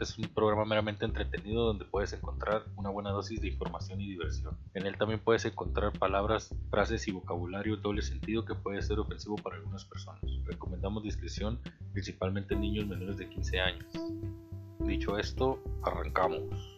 Es un programa meramente entretenido donde puedes encontrar una buena dosis de información y diversión. En él también puedes encontrar palabras, frases y vocabulario doble sentido que puede ser ofensivo para algunas personas. Recomendamos discreción principalmente en niños menores de 15 años. Dicho esto, arrancamos.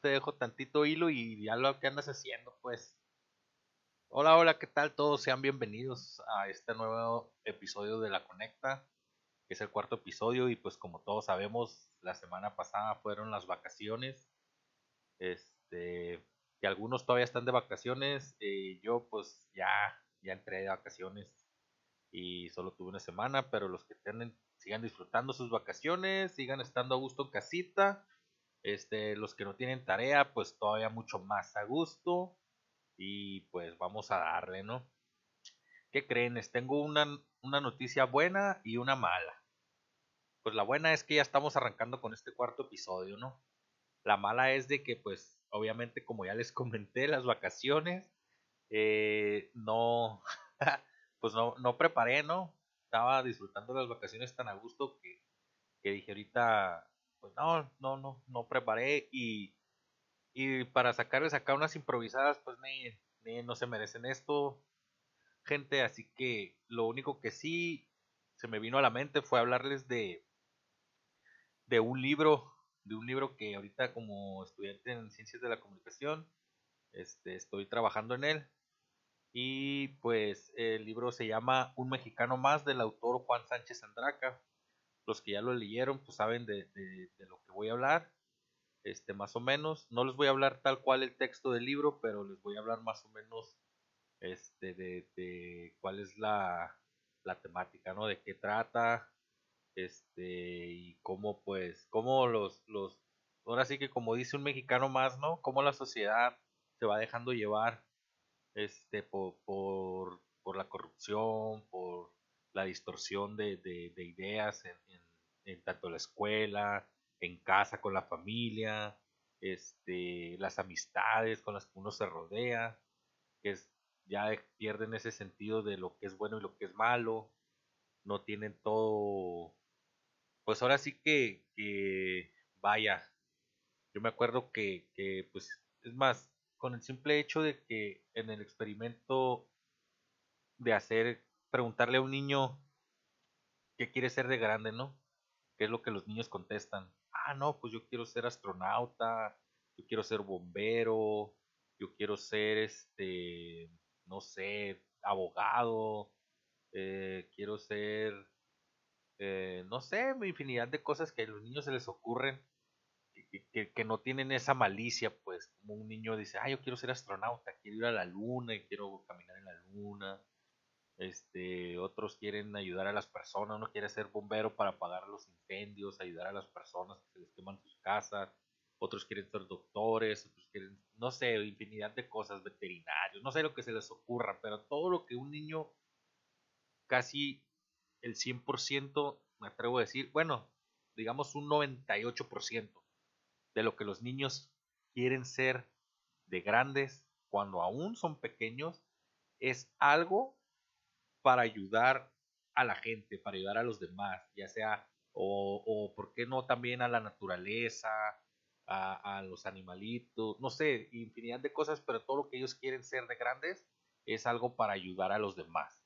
te dejo tantito hilo y ya lo que andas haciendo, pues. Hola, hola, ¿qué tal? Todos sean bienvenidos a este nuevo episodio de La Conecta, que es el cuarto episodio y pues como todos sabemos, la semana pasada fueron las vacaciones. Este, que algunos todavía están de vacaciones, eh, yo pues ya, ya entré de vacaciones y solo tuve una semana, pero los que tienen, sigan disfrutando sus vacaciones, sigan estando a gusto en casita este, los que no tienen tarea, pues todavía mucho más a gusto. Y pues vamos a darle, ¿no? ¿Qué creen? Les tengo una, una noticia buena y una mala. Pues la buena es que ya estamos arrancando con este cuarto episodio, ¿no? La mala es de que, pues, obviamente, como ya les comenté, las vacaciones, eh, no, pues no, no preparé, ¿no? Estaba disfrutando las vacaciones tan a gusto que, que dije ahorita pues no, no, no, no preparé y, y para sacarles acá unas improvisadas, pues no se merecen esto, gente, así que lo único que sí se me vino a la mente fue hablarles de, de un libro, de un libro que ahorita como estudiante en ciencias de la comunicación, este, estoy trabajando en él. Y pues el libro se llama Un mexicano más del autor Juan Sánchez Andraca los que ya lo leyeron, pues saben de, lo que voy a hablar, este, más o menos. No les voy a hablar tal cual el texto del libro, pero les voy a hablar más o menos este, de, cuál es la, la temática, ¿no? De qué trata, este, y cómo, pues, cómo los, los, ahora sí que como dice un mexicano más, ¿no? Cómo la sociedad se va dejando llevar, este, por, por, por la corrupción, por la distorsión de, de, ideas en, en, tanto la escuela, en casa con la familia, este, las amistades con las que uno se rodea, que es, ya pierden ese sentido de lo que es bueno y lo que es malo, no tienen todo, pues ahora sí que, vaya, yo me acuerdo que, que, pues, es más, con el simple hecho de que en el experimento de hacer preguntarle a un niño qué quiere ser de grande, ¿no? ¿Qué es lo que los niños contestan? Ah, no, pues yo quiero ser astronauta, yo quiero ser bombero, yo quiero ser, este, no sé, abogado, eh, quiero ser, eh, no sé, infinidad de cosas que a los niños se les ocurren que, que, no tienen esa malicia, pues, como un niño dice, ah, yo quiero ser astronauta, quiero ir a la luna y quiero caminar en la luna, este, otros quieren ayudar a las personas, uno quiere ser bombero para apagar los incendios, ayudar a las personas que se les queman sus casas, otros quieren ser doctores, otros quieren, no sé, infinidad de cosas, veterinarios, no sé lo que se les ocurra, pero todo lo que un niño, casi el 100%, me atrevo a decir, bueno, digamos un 98% de lo que los niños quieren ser de grandes cuando aún son pequeños, es algo para ayudar a la gente, para ayudar a los demás, ya sea, o, o por qué no también a la naturaleza, a, a, los animalitos, no sé, infinidad de cosas, pero todo lo que ellos quieren ser de grandes es algo para ayudar a los demás,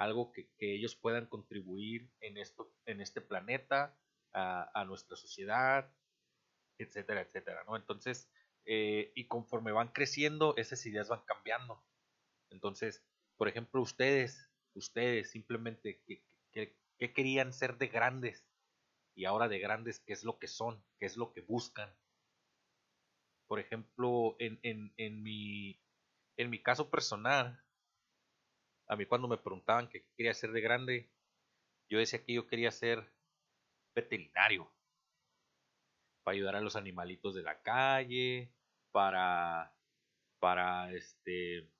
algo que, que ellos puedan contribuir en, esto, en este planeta, a, nuestra sociedad, etcétera, etcétera, ¿no? Entonces, eh, y conforme van creciendo, esas ideas van cambiando. Entonces, por ejemplo, ustedes, ustedes simplemente, ¿qué, querían ser de grandes? Y ahora de grandes, ¿qué es lo que son? ¿Qué es lo que buscan? Por ejemplo, en, en, en, mi, en mi caso personal, a mí cuando me preguntaban qué quería ser de grande, yo decía que yo quería ser veterinario, para ayudar a los animalitos de la calle, para, para este,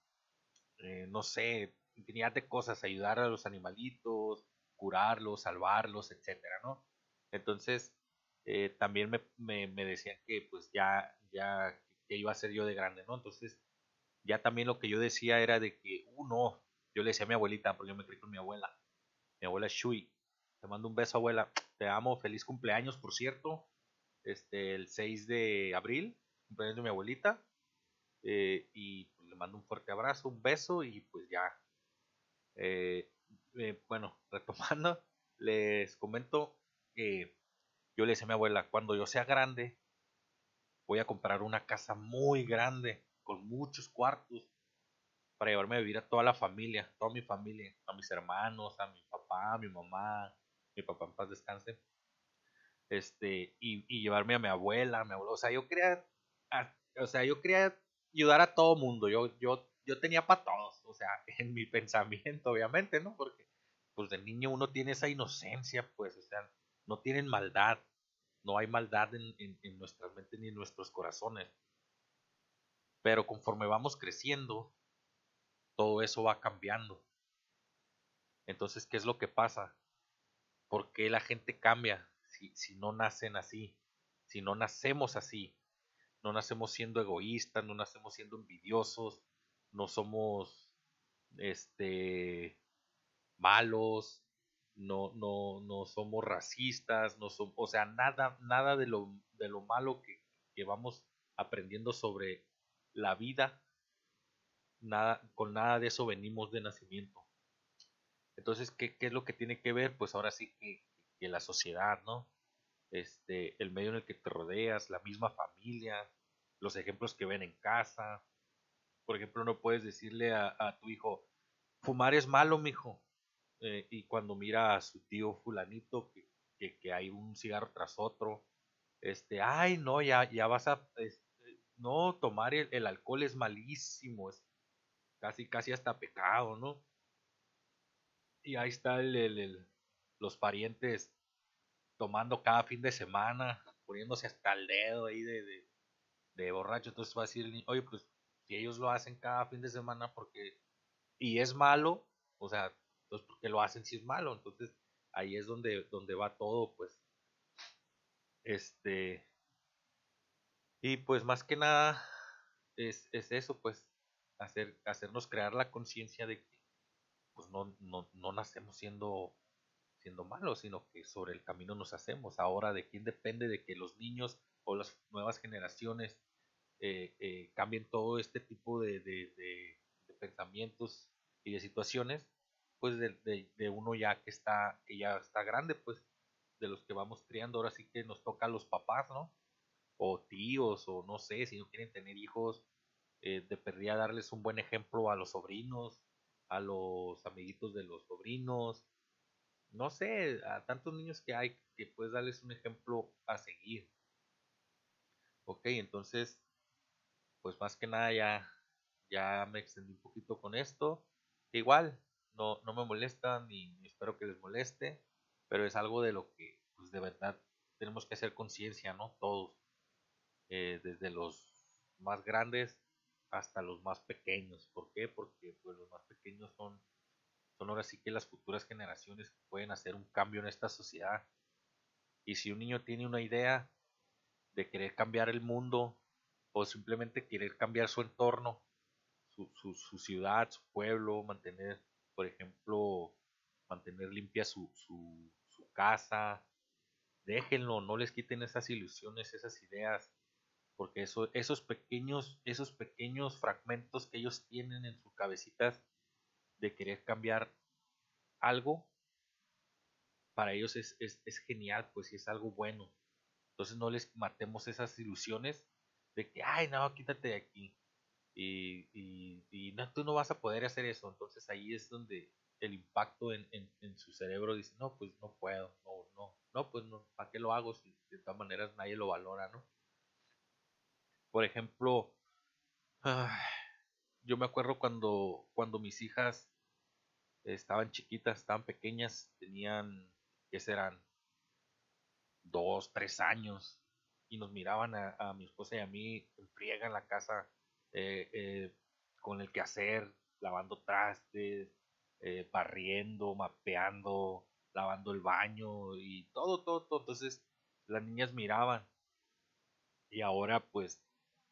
eh, no sé, infinidad de cosas, ayudar a los animalitos, curarlos, salvarlos, etcétera, ¿no? Entonces, eh, también me, me, me, decían que pues ya, ya, que iba a ser yo de grande, ¿no? Entonces, ya también lo que yo decía era de que, uh, no, yo le decía a mi abuelita, porque yo me crié con mi abuela, mi abuela Shui, te mando un beso, abuela, te amo, feliz cumpleaños, por cierto, este, el 6 de abril, cumpleaños de mi abuelita, eh, y le mando un fuerte abrazo, un beso, y pues ya, eh, eh, bueno, retomando, les comento que yo le decía a mi abuela, cuando yo sea grande, voy a comprar una casa muy grande, con muchos cuartos, para llevarme a vivir a toda la familia, toda mi familia, a mis hermanos, a mi papá, a mi mamá, mi papá en paz descanse, este, y, llevarme a mi abuela, a mi abuelo, o sea, yo quería, o sea, yo quería ayudar a todo mundo, yo, yo, yo tenía para todos, o sea, en mi pensamiento, obviamente, ¿no? Porque, pues de niño uno tiene esa inocencia, pues, o sea, no tienen maldad, no hay maldad en nuestras mentes ni en nuestros corazones. Pero conforme vamos creciendo, todo eso va cambiando. Entonces, ¿qué es lo que pasa? ¿Por qué la gente cambia si, si no nacen así? Si no nacemos así. No nacemos siendo egoístas, no nacemos siendo envidiosos, no somos este malos, no, no, no somos racistas, no somos, o sea, nada, nada de lo, de lo malo que, que vamos aprendiendo sobre la vida, nada, con nada de eso venimos de nacimiento. Entonces, ¿qué, ¿qué, es lo que tiene que ver? Pues ahora sí que, que, la sociedad, ¿no? Este, el medio en el que te rodeas, la misma familia, los ejemplos que ven en casa. Por ejemplo, no puedes decirle a, a tu hijo, fumar es malo, mijo. Eh, y cuando mira a su tío fulanito que, que, que, hay un cigarro tras otro, este, ay, no, ya, ya vas a, este, no, tomar el, alcohol es malísimo, casi, casi hasta pecado, ¿no? Y ahí está el, el, los parientes tomando cada fin de semana, poniéndose hasta el dedo ahí de, de, borracho, entonces va a decir, oye, pues si ellos lo hacen cada fin de semana porque, y es malo, o sea, entonces porque lo hacen si es malo, entonces ahí es donde, donde va todo, pues, este, y pues más que nada es, es eso, pues, hacer, hacernos crear la conciencia de que pues no, no, no nacemos siendo siendo malos, sino que sobre el camino nos hacemos. Ahora, ¿de quién depende de que los niños o las nuevas generaciones eh, eh, cambien todo este tipo de, de, de, pensamientos y de situaciones? Pues de, de, uno ya que está, que ya está grande, pues de los que vamos criando, ahora sí que nos toca a los papás, ¿no? O tíos, o no sé, si no quieren tener hijos, eh, de perdida darles un buen ejemplo a los sobrinos, a los amiguitos de los sobrinos, no sé, a tantos niños que hay que puedes darles un ejemplo a seguir. Ok, entonces, pues más que nada ya, ya me extendí un poquito con esto. Igual, no, no me molesta ni, espero que les moleste, pero es algo de lo que pues de verdad tenemos que hacer conciencia, ¿no? Todos, eh, desde los más grandes hasta los más pequeños. ¿Por qué? Porque pues, los más pequeños son, son ahora sí que las futuras generaciones pueden hacer un cambio en esta sociedad. Y si un niño tiene una idea de querer cambiar el mundo o simplemente querer cambiar su entorno, su, su, ciudad, su pueblo, mantener, por ejemplo, mantener limpia su, su, su casa, déjenlo, no les quiten esas ilusiones, esas ideas, porque eso, esos pequeños, esos pequeños fragmentos que ellos tienen en sus cabecitas de querer cambiar algo, para ellos es, es, es genial, pues si es algo bueno. Entonces no les matemos esas ilusiones de que, ay, no, quítate de aquí. Y, y, no, tú no vas a poder hacer eso. Entonces ahí es donde el impacto en, en, su cerebro dice, no, pues no puedo, no, no, no, pues no, ¿para qué lo hago si de todas maneras nadie lo valora, ¿no? Por ejemplo, yo me acuerdo cuando, cuando mis hijas estaban chiquitas, estaban pequeñas, tenían, ¿qué serán? Dos, tres años, y nos miraban a, mi esposa y a mí friega en la casa eh, eh, con el quehacer, lavando trastes, eh, barriendo, mapeando, lavando el baño y todo, todo, todo. Entonces las niñas miraban y ahora pues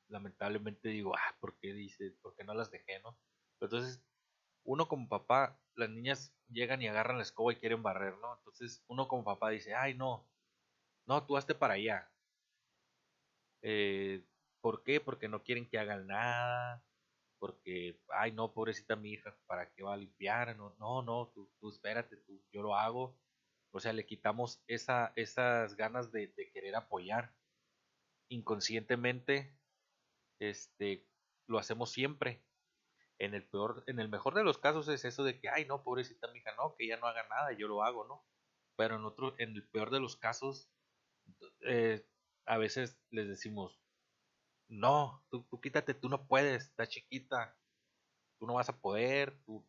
lamentablemente digo, ah, ¿por qué dice? ¿Por qué no las dejé, no? entonces uno como papá, las niñas llegan y agarran la escoba y quieren barrer, ¿no? Entonces uno como papá dice, ay no, no, tú hazte para allá, eh, ¿Por qué? Porque no quieren que hagan nada, porque, ay, no, pobrecita mi hija, ¿para qué va a limpiar? No, no, no tú, tú espérate, tú, yo lo hago. O sea, le quitamos esa, esas ganas de querer apoyar. Inconscientemente, este, lo hacemos siempre. En el peor, en el mejor de los casos es eso de que, ay, no, pobrecita mi hija, no, que ella no haga nada, yo lo hago, ¿no? Pero en otro, en el peor de los casos, eh, a veces les decimos, no, tú, quítate, tú no puedes, está chiquita, tú no vas a poder, tú,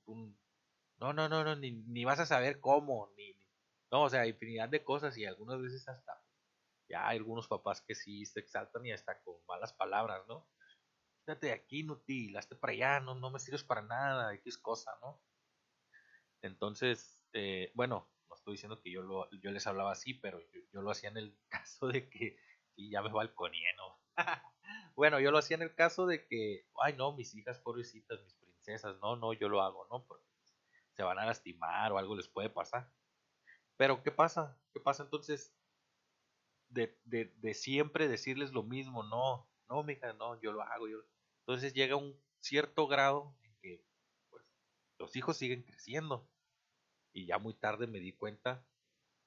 no, no, no, no, ni, ni, vas a saber cómo, ni, no, o sea, infinidad de cosas y algunas veces hasta, ya hay algunos papás que sí se exaltan y hasta con malas palabras, ¿no? Quítate de aquí, inútil, hazte para allá, no, no me sirves para nada, X cosa, ¿no? Entonces, eh, bueno, no estoy diciendo que yo, lo, yo les hablaba así, pero yo, lo hacía en el caso de que y ya me balconié, ¿no? bueno, yo lo hacía en el caso de que, ay, no, mis hijas pobrecitas, mis princesas, no, no, yo lo hago, ¿no? Porque se van a lastimar o algo les puede pasar. Pero, ¿qué pasa? ¿Qué pasa entonces? De, de, de siempre decirles lo mismo, no, no, mija, no, yo lo hago, yo. Entonces llega un cierto grado en que, pues, los hijos siguen creciendo. Y ya muy tarde me di cuenta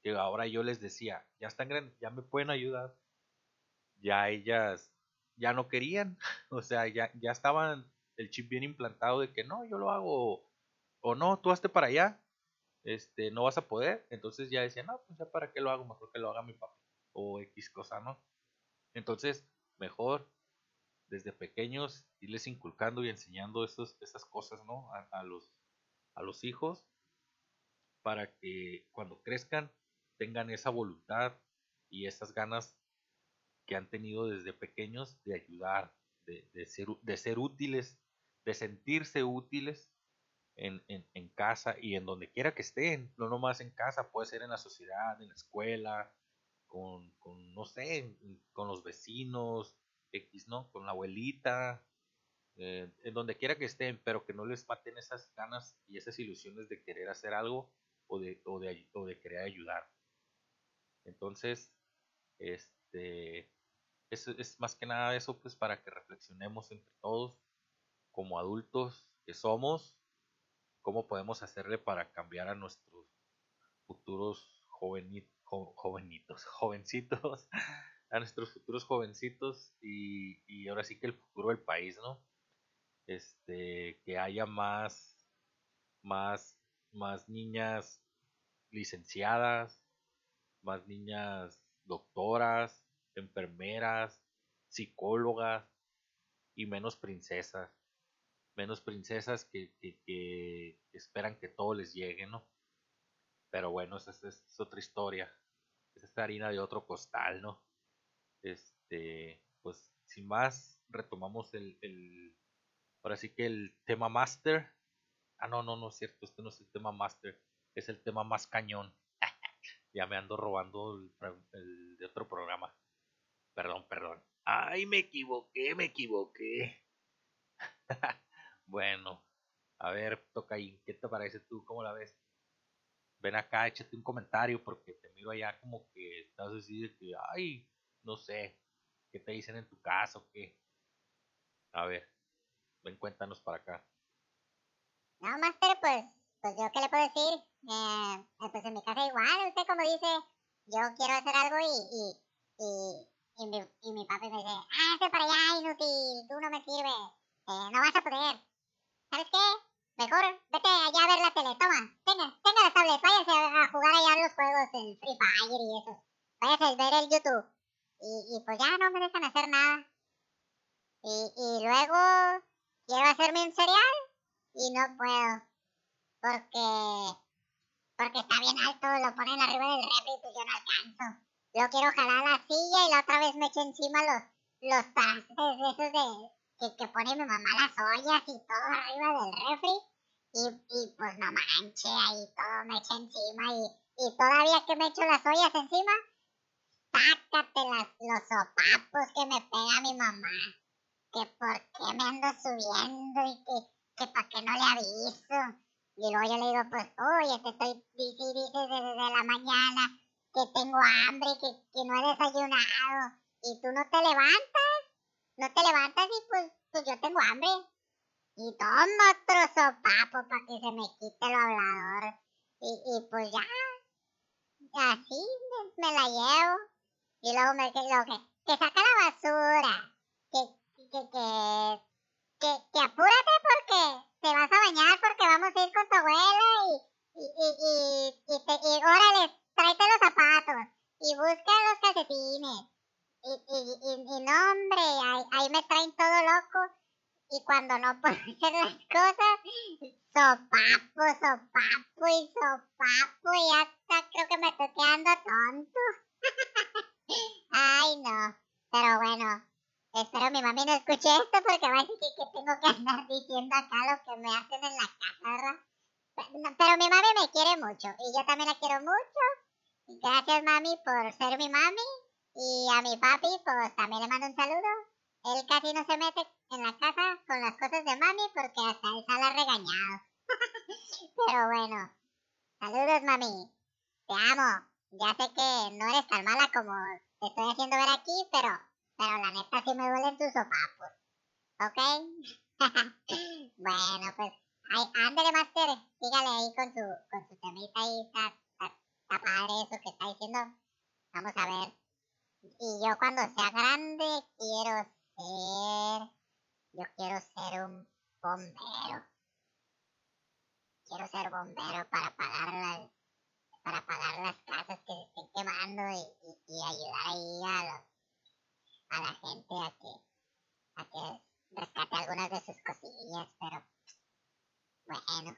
que ahora yo les decía, ya están grandes, ya me pueden ayudar, ya ellas ya no querían, o sea, ya, ya estaban el chip bien implantado de que no, yo lo hago, o no, tú hazte para allá, este, no vas a poder, entonces ya decían, no, pues ya para qué lo hago, mejor que lo haga mi papá, o X cosa, ¿no? Entonces, mejor desde pequeños irles inculcando y enseñando estos, esas cosas, ¿no? A, los, a los hijos, para que cuando crezcan tengan esa voluntad y esas ganas que han tenido desde pequeños de ayudar, de, de, ser, de ser útiles, de sentirse útiles en, en, en, casa y en donde quiera que estén, no nomás en casa, puede ser en la sociedad, en la escuela, con, con no sé, con los vecinos, X, ¿no? Con la abuelita, eh, en donde quiera que estén, pero que no les maten esas ganas y esas ilusiones de querer hacer algo o de, o de, o de querer ayudar. Entonces, este, es, es más que nada eso, pues para que reflexionemos entre todos, como adultos que somos, cómo podemos hacerle para cambiar a nuestros futuros jovenitos, jovenitos, jovencitos, a nuestros futuros jovencitos y, y, ahora sí que el futuro del país, ¿no? Este, que haya más, más, más niñas licenciadas, más niñas doctoras, enfermeras, psicólogas y menos princesas. menos princesas que, que, esperan que todo les llegue, ¿no? Pero bueno, esa es, otra historia. Es esta harina de otro costal, ¿no? Este, pues sin más, retomamos el, el, ahora sí que el tema master. Ah, no, no, no es cierto, este no es el tema master, es el tema más cañón. ya me ando robando el de otro programa. Perdón, perdón. Ay, me equivoqué, me equivoqué. bueno, a ver, toca ahí. ¿Qué te parece tú? ¿Cómo la ves? Ven acá, échate un comentario porque te miro allá como que estás así de que, ay, no sé, ¿qué te dicen en tu casa o qué? A ver, ven, cuéntanos para acá. No, Master, pues, pues yo qué le puedo decir. Eh, pues en mi casa igual, usted como dice, yo quiero hacer algo y, y y mi, y mi me dice, ah, ese para allá, inútil, tú no me sirves, eh, no vas a poder. ¿Sabes qué? Mejor vete allá a ver la tele, toma, tenga, tenga la tablet, váyase a, jugar allá los juegos, el Free Fire y eso. Váyase a ver el YouTube. Y, y pues ya no me dejan hacer nada. Y, y luego quiero hacerme un cereal y no puedo. Porque, porque está bien alto, lo ponen arriba del refri y pues yo no alcanzo. Yo quiero jalar la silla y la otra vez me eché encima los, los trastes esos de que, que pone mi mamá las ollas y todo arriba del refri. Y, y pues no manche, ahí todo me eché encima y, y todavía que me echo las ollas encima, sácate las, los sopapos que me pega mi mamá. Que por qué me ando subiendo y que, que para qué no le aviso. Y luego yo le digo, pues, oye, te estoy dice desde la mañana que tengo hambre, que, que no he desayunado, y tú no te levantas, no te levantas y pues, pues yo tengo hambre. Y tomo otro sopapo para que se me quite el hablador. Y, y pues ya, así me, la llevo. Y luego me lo que, que saca la basura, que, que, que, que, apúrate porque te vas a bañar porque vamos a ir con tu abuela y, y, y, y, órale, tráete los zapatos y busca los calcetines. Y, y, y, y no, hombre, ahí, ahí, me traen todo loco. Y cuando no puedo hacer las cosas, sopapo, sopapo y sopapo. Y hasta creo que me estoy quedando tonto. Ay, no. Pero bueno, espero mi mami no escuche esto porque va a decir que, tengo que andar diciendo acá lo que me hacen en la casa. Pero mi mami me quiere mucho y yo también la quiero mucho. Gracias mami por ser mi mami y a mi papi pues también le mando un saludo. Él casi no se mete en la casa con las cosas de mami porque hasta él sale regañado. Pero bueno, saludos mami, te amo. Ya sé que no eres tan mala como te estoy haciendo ver aquí, pero, pero la neta sí me duelen tus sopapos. ¿Ok? bueno, pues, ándale, Master, sígale ahí con su, con su temita ahí, está, está padre eso que está diciendo. Vamos a ver. Y yo cuando sea grande quiero ser, yo quiero ser un bombero. Quiero ser bombero para apagar las, para apagar las casas que se estén quemando y, ayudar ahí a, a la gente a que, a que rescate algunas de sus cosillas, pero bueno,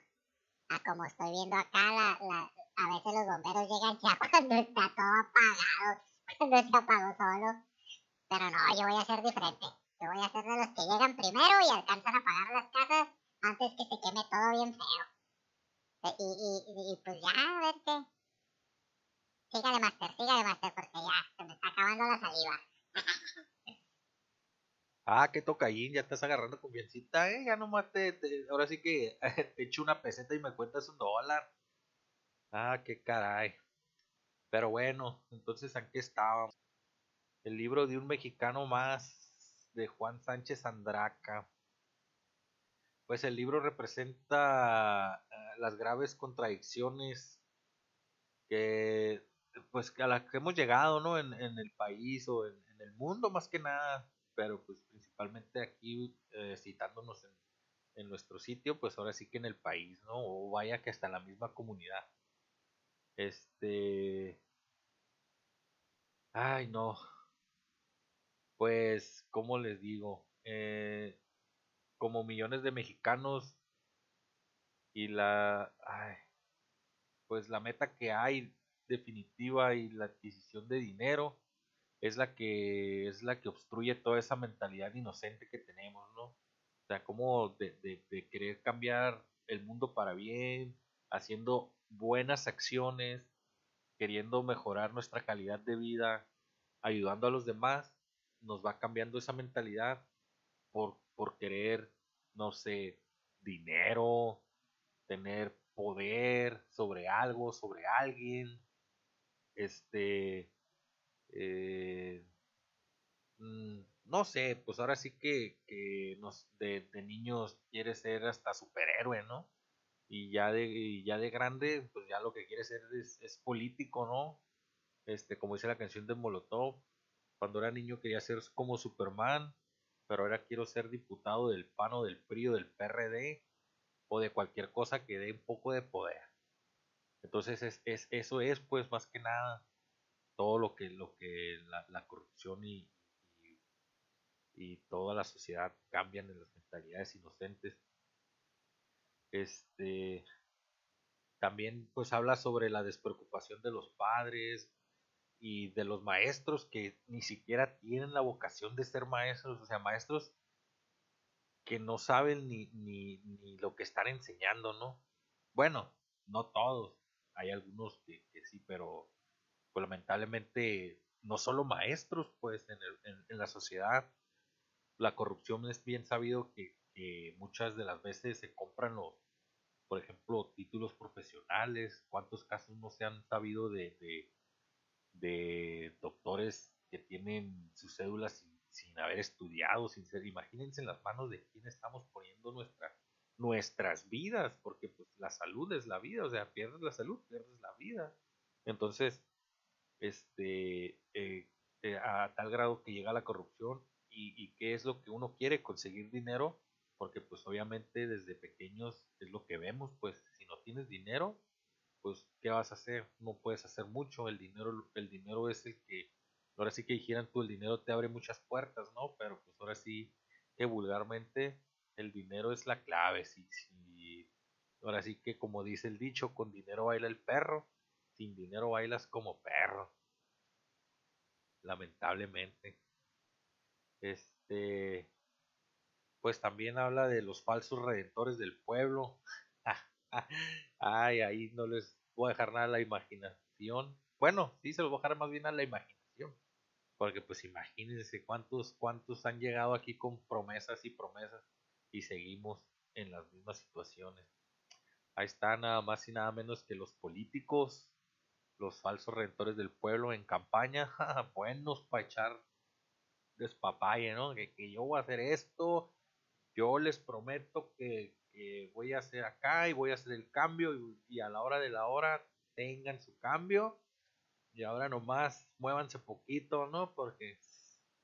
a como estoy viendo acá, la, la, a veces los bomberos llegan ya cuando está todo apagado, cuando se apagó solo. Pero no, yo voy a ser diferente. Yo voy a ser de los que llegan primero y alcanzan a apagar las casas antes que se queme todo bien feo. E, y, pues ya, a ver qué. Sígale, Master, sígale, Master, porque ya se me está acabando la saliva. Ah, qué tocallín, ya estás agarrando confiancita, eh. Ya nomás te, ahora sí que te echo una peseta y me cuentas un dólar. Ah, qué caray. Pero bueno, entonces aquí estábamos. El libro de un mexicano más de Juan Sánchez Andraca. Pues el libro representa eh, las graves contradicciones que pues a las que hemos llegado, ¿no? En, el país o en, el mundo más que nada, pero pues principalmente aquí eh, citándonos en, en nuestro sitio, pues ahora sí que en el país, ¿no? O vaya que hasta la misma comunidad. Este. Ay, no. Pues, ¿cómo les digo? Eh, como millones de mexicanos y la pues la meta que hay definitiva y la adquisición de dinero es la que es la que obstruye toda esa mentalidad inocente que tenemos, ¿no? O sea, como de, de querer cambiar el mundo para bien, haciendo buenas acciones, queriendo mejorar nuestra calidad de vida, ayudando a los demás, nos va cambiando esa mentalidad por, por querer, no sé, dinero, tener poder sobre algo, sobre alguien, este, eh, mm, no sé, pues ahora sí que, que nos, de, niños quiere ser hasta superhéroe, ¿no? Y ya de, ya de grande, pues ya lo que quiere ser es, es, político, ¿no? Este, como dice la canción de Molotov, cuando era niño quería ser como Superman, pero ahora quiero ser diputado del PAN o del PRI o del PRD o de cualquier cosa que dé un poco de poder. Entonces es, es, eso es pues más que nada todo lo que, lo que la, la corrupción y, y, y, toda la sociedad cambian en las mentalidades inocentes. Este también pues habla sobre la despreocupación de los padres y de los maestros que ni siquiera tienen la vocación de ser maestros, o sea, maestros que no saben ni, ni, ni lo que están enseñando, ¿no? Bueno, no todos, hay algunos que, sí, pero pues lamentablemente no solo maestros, pues en, el, en, la sociedad la corrupción es bien sabido que, que, muchas de las veces se compran los, por ejemplo, títulos profesionales, cuántos casos no se han sabido de, de doctores que tienen sus cédulas sin haber estudiado, sin ser, imagínense en las manos de quién estamos poniendo nuestra, nuestras vidas, porque pues la salud es la vida, o sea, pierdes la salud, pierdes la vida. Entonces, este, eh, eh, a tal grado que llega la corrupción y, y qué es lo que uno quiere, conseguir dinero, porque pues obviamente desde pequeños es lo que vemos, pues si no tienes dinero, pues ¿qué vas a hacer? No puedes hacer mucho, el dinero, el dinero es el que ahora sí que dijeran tú el dinero te abre muchas puertas, ¿no? Pero pues ahora sí que vulgarmente el dinero es la clave, sí, sí. Ahora sí que como dice el dicho, con dinero baila el perro, sin dinero bailas como perro. Lamentablemente. Este pues también habla de los falsos redentores del pueblo. Ay, ahí no les voy a dejar nada a la imaginación. Bueno, sí se los voy a dejar más bien a la imaginación. Porque pues imagínense cuántos, cuántos han llegado aquí con promesas y promesas y seguimos en las mismas situaciones. Ahí está nada más y nada menos que los políticos, los falsos rentores del pueblo en campaña, buenos para echar despapalle, ¿no? Que, que, yo voy a hacer esto, yo les prometo que, que, voy a hacer acá y voy a hacer el cambio y, y a la hora de la hora tengan su cambio y ahora nomás muévanse poquito, ¿no? Porque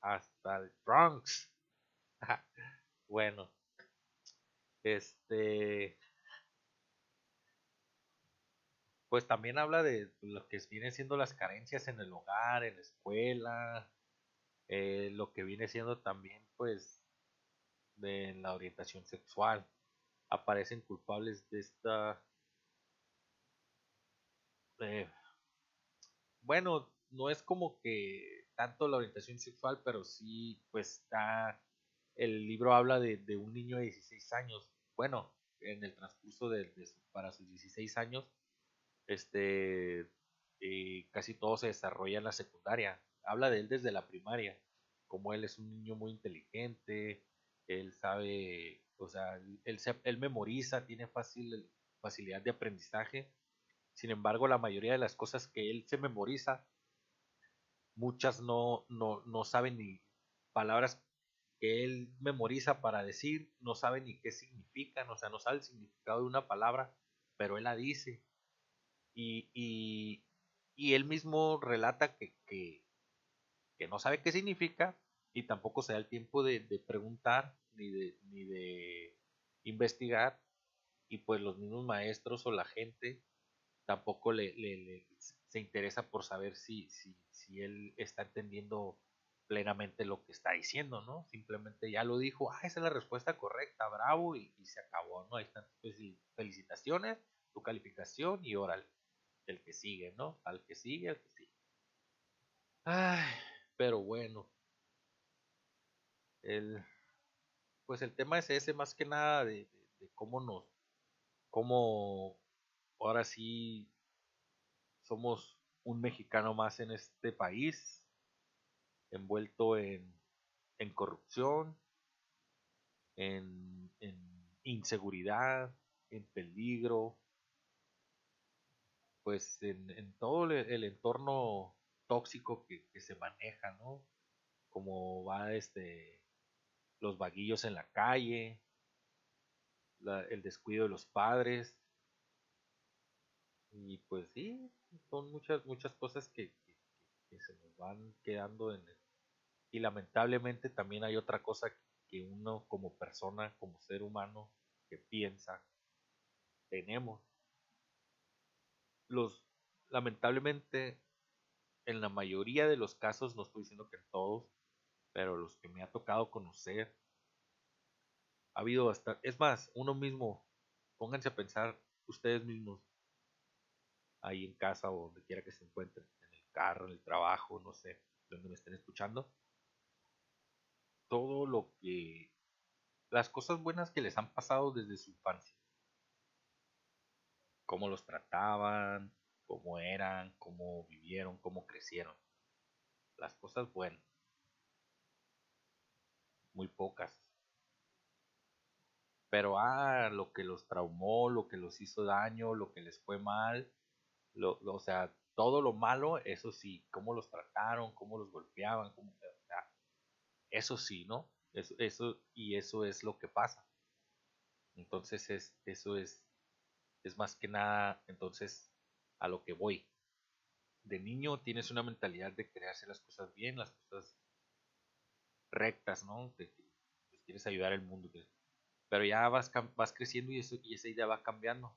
hasta el Bronx. bueno. Este. Pues también habla de lo que vienen siendo las carencias en el hogar, en la escuela, eh, lo que viene siendo también, pues, de la orientación sexual. Aparecen culpables de esta eh, bueno, no es como que tanto la orientación sexual, pero sí, pues está, el libro habla de, un niño de 16 años, bueno, en el transcurso de, de para sus 16 años, este, eh, casi todo se desarrolla en la secundaria, habla de él desde la primaria, como él es un niño muy inteligente, él sabe, o sea, él, él memoriza, tiene fácil, facilidad de aprendizaje, sin embargo, la mayoría de las cosas que él se memoriza, muchas no, no, no saben ni palabras que él memoriza para decir, no sabe ni qué significan, o sea, no sabe el significado de una palabra, pero él la dice. Y, y, y él mismo relata que, que, que, no sabe qué significa y tampoco se da el tiempo de, de preguntar ni de, ni de investigar. Y pues los mismos maestros o la gente tampoco le, le, se interesa por saber si, si, si él está entendiendo plenamente lo que está diciendo, ¿no? Simplemente ya lo dijo, ah, esa es la respuesta correcta, bravo, y, se acabó, ¿no? Ahí están, pues, felicitaciones, tu calificación y órale, el que sigue, ¿no? Al que sigue, al que sigue. Ay, pero bueno. El, pues el tema es ese más que nada de, cómo nos, cómo ahora sí somos un mexicano más en este país envuelto en, corrupción, en, inseguridad, en peligro, pues en, todo el, entorno tóxico que, se maneja, ¿no? Como va este los vaguillos en la calle, el descuido de los padres. Y pues sí, son muchas, muchas cosas que, que se nos van quedando en el, y lamentablemente también hay otra cosa que uno como persona, como ser humano, que piensa, tenemos. Los, lamentablemente, en la mayoría de los casos, no estoy diciendo que en todos, pero los que me ha tocado conocer, ha habido hasta, es más, uno mismo, pónganse a pensar ustedes mismos, ahí en casa o donde quiera que se encuentren, en el carro, en el trabajo, no sé, donde me estén escuchando, todo lo que las cosas buenas que les han pasado desde su infancia. Cómo los trataban, cómo eran, cómo vivieron, cómo crecieron. Las cosas buenas. Muy pocas. Pero ah, lo que los traumó, lo que los hizo daño, lo que les fue mal, o sea, todo lo malo, eso sí, cómo los trataron, cómo los golpeaban, cómo, eso sí, ¿no? Eso, eso, y eso es lo que pasa. Entonces es, eso es, es más que nada, entonces, a lo que voy. De niño tienes una mentalidad de hacer las cosas bien, las cosas rectas, ¿no? Que pues, quieres ayudar al mundo. Pero ya vas, vas creciendo y, eso, y esa idea va cambiando.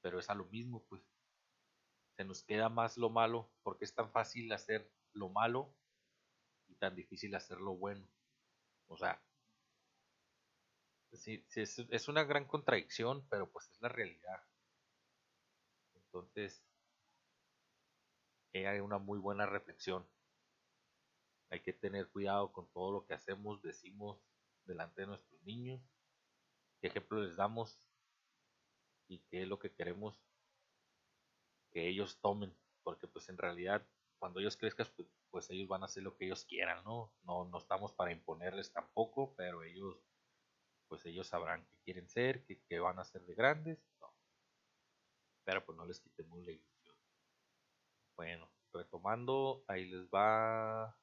Pero es a lo mismo, pues. Se nos queda más lo malo, porque es tan fácil hacer lo malo tan difícil hacerlo bueno. O sea, sí, es, una gran contradicción, pero pues es la realidad. Entonces, hay una muy buena reflexión. Hay que tener cuidado con todo lo que hacemos, decimos delante de nuestros niños, qué ejemplo les damos y qué es lo que queremos que ellos tomen, porque pues en realidad cuando ellos crezcan, pues, pues, ellos van a hacer lo que ellos quieran, ¿no? ¿no? No estamos para imponerles tampoco, pero ellos, pues ellos sabrán qué quieren ser, qué, van a ser de grandes, Pero pues no les quitemos la ilusión. Bueno, retomando, ahí les va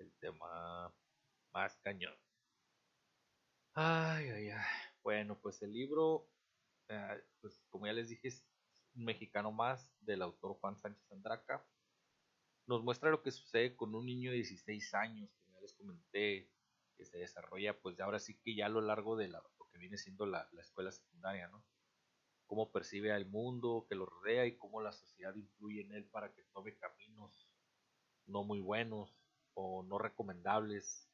el tema más cañón. Ay, ay, ay. Bueno, pues el libro, eh, pues como ya les dije, es un mexicano más del autor Juan Sánchez Andraca nos muestra lo que sucede con un niño de 16 años, que ya les comenté, que se desarrolla pues ahora sí que ya a lo largo de lo que viene siendo la, escuela secundaria, ¿no? Cómo percibe al mundo que lo rodea y cómo la sociedad influye en él para que tome caminos no muy buenos o no recomendables.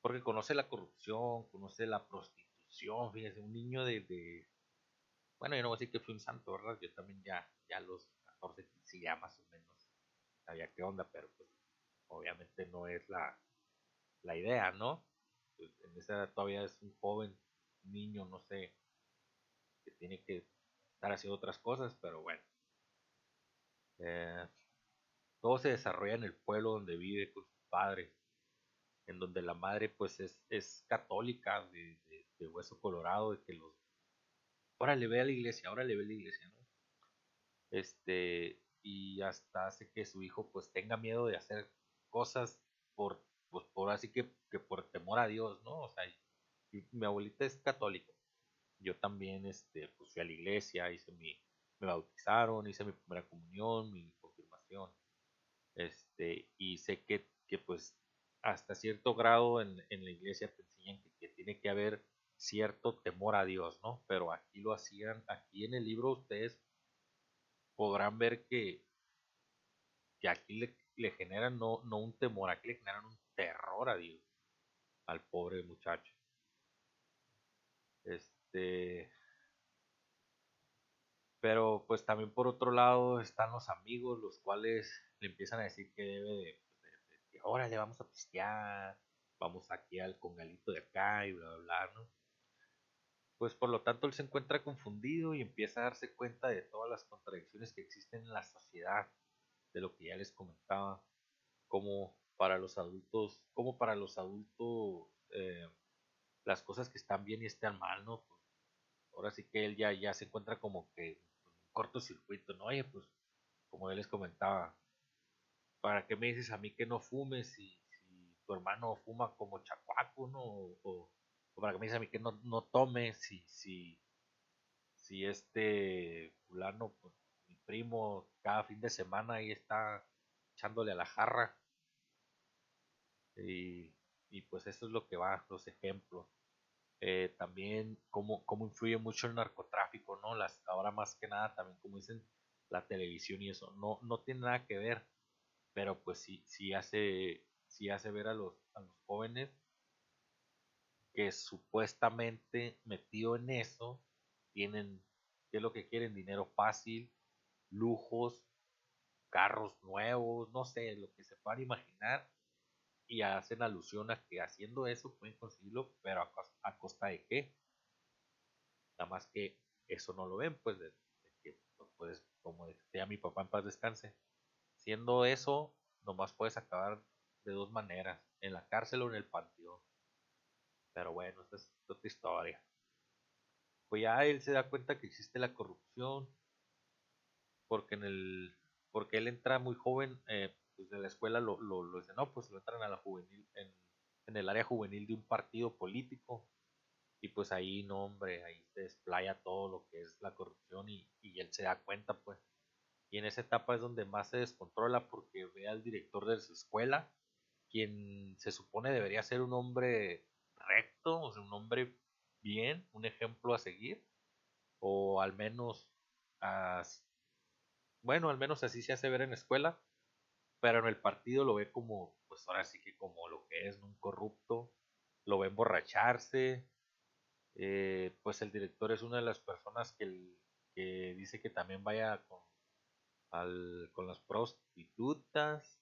Porque conoce la corrupción, conoce la prostitución, fíjense, un niño de, bueno, yo no voy a decir que fue un santo, ¿verdad? Yo también ya, ya a los 14, 15 ya más o menos sabía qué onda, pero pues obviamente no es la, la idea, ¿no? Pues, en esa edad todavía es un joven, niño, no sé, que tiene que estar haciendo otras cosas, pero bueno. Eh, todo se desarrolla en el pueblo donde vive con sus padres, en donde la madre pues es, es católica de, de, hueso colorado, de que los... Ahora le ve a la iglesia, ahora le ve a la iglesia, ¿no? Este, y hasta hace que su hijo pues tenga miedo de hacer cosas por, pues, por así que, que por temor a Dios, ¿no? O sea, mi abuelita es católica. Yo también este, pues fui a la iglesia, hice mi, me bautizaron, hice mi primera comunión, mi confirmación. Este, y sé que, que pues hasta cierto grado en, en la iglesia te enseñan que, tiene que haber cierto temor a Dios, ¿no? Pero aquí lo hacían, aquí en el libro ustedes podrán ver que, que aquí le, le generan no, no un temor, aquí le generan un terror a Dios, al pobre muchacho. Este, pero pues también por otro lado están los amigos, los cuales le empiezan a decir que debe de, ahora le vamos a pistear, vamos aquí al congalito de acá y bla, bla, bla, ¿no? Pues por lo tanto él se encuentra confundido y empieza a darse cuenta de todas las contradicciones que existen en la sociedad, de lo que ya les comentaba, como para los adultos, como para los adultos eh, las cosas que están bien y están mal, ¿no? Ahora sí que él ya, ya se encuentra como que en un cortocircuito, ¿no? Oye, pues como él les comentaba, ¿para qué me dices a mí que no fumes si, si tu hermano fuma como chacuaco, ¿no? O, para qué me dices a mí que no, no tome si, si, si este fulano, pues, mi primo, cada fin de semana ahí está echándole a la jarra. Y, y pues eso es lo que va, los ejemplos. Eh, también cómo, cómo influye mucho el narcotráfico, ¿no? Las, ahora más que nada también como dicen la televisión y eso, no, no tiene nada que ver, pero pues sí, sí hace, sí hace ver a los, a los jóvenes que supuestamente metido en eso tienen, ¿qué es lo que quieren? Dinero fácil, lujos, carros nuevos, no sé, lo que se puedan imaginar y hacen alusión a que haciendo eso pueden conseguirlo, pero a, costa de qué. Nada más que eso no lo ven, pues, de, que, pues, como decía mi papá en paz descanse, siendo eso, nomás puedes acabar de dos maneras, en la cárcel o en el panteón. Pero bueno, esa es otra historia. Pues ya él se da cuenta que existe la corrupción, porque en el porque él entra muy joven eh, pues de la escuela lo, lo, lo dicen, no, pues lo entran a la juvenil, en, en, el área juvenil de un partido político. Y pues ahí, no, hombre, ahí se desplaya todo lo que es la corrupción y, y él se da cuenta, pues. Y en esa etapa es donde más se descontrola porque ve al director de su escuela, quien se supone debería ser un hombre recto, o un hombre bien, un ejemplo a seguir, o al menos, bueno, al menos así se hace ver en la escuela, pero en el partido lo ve como, pues ahora sí que como lo que es, un corrupto, lo ve emborracharse, eh, pues el director es una de las personas que, dice que también vaya con, con las prostitutas,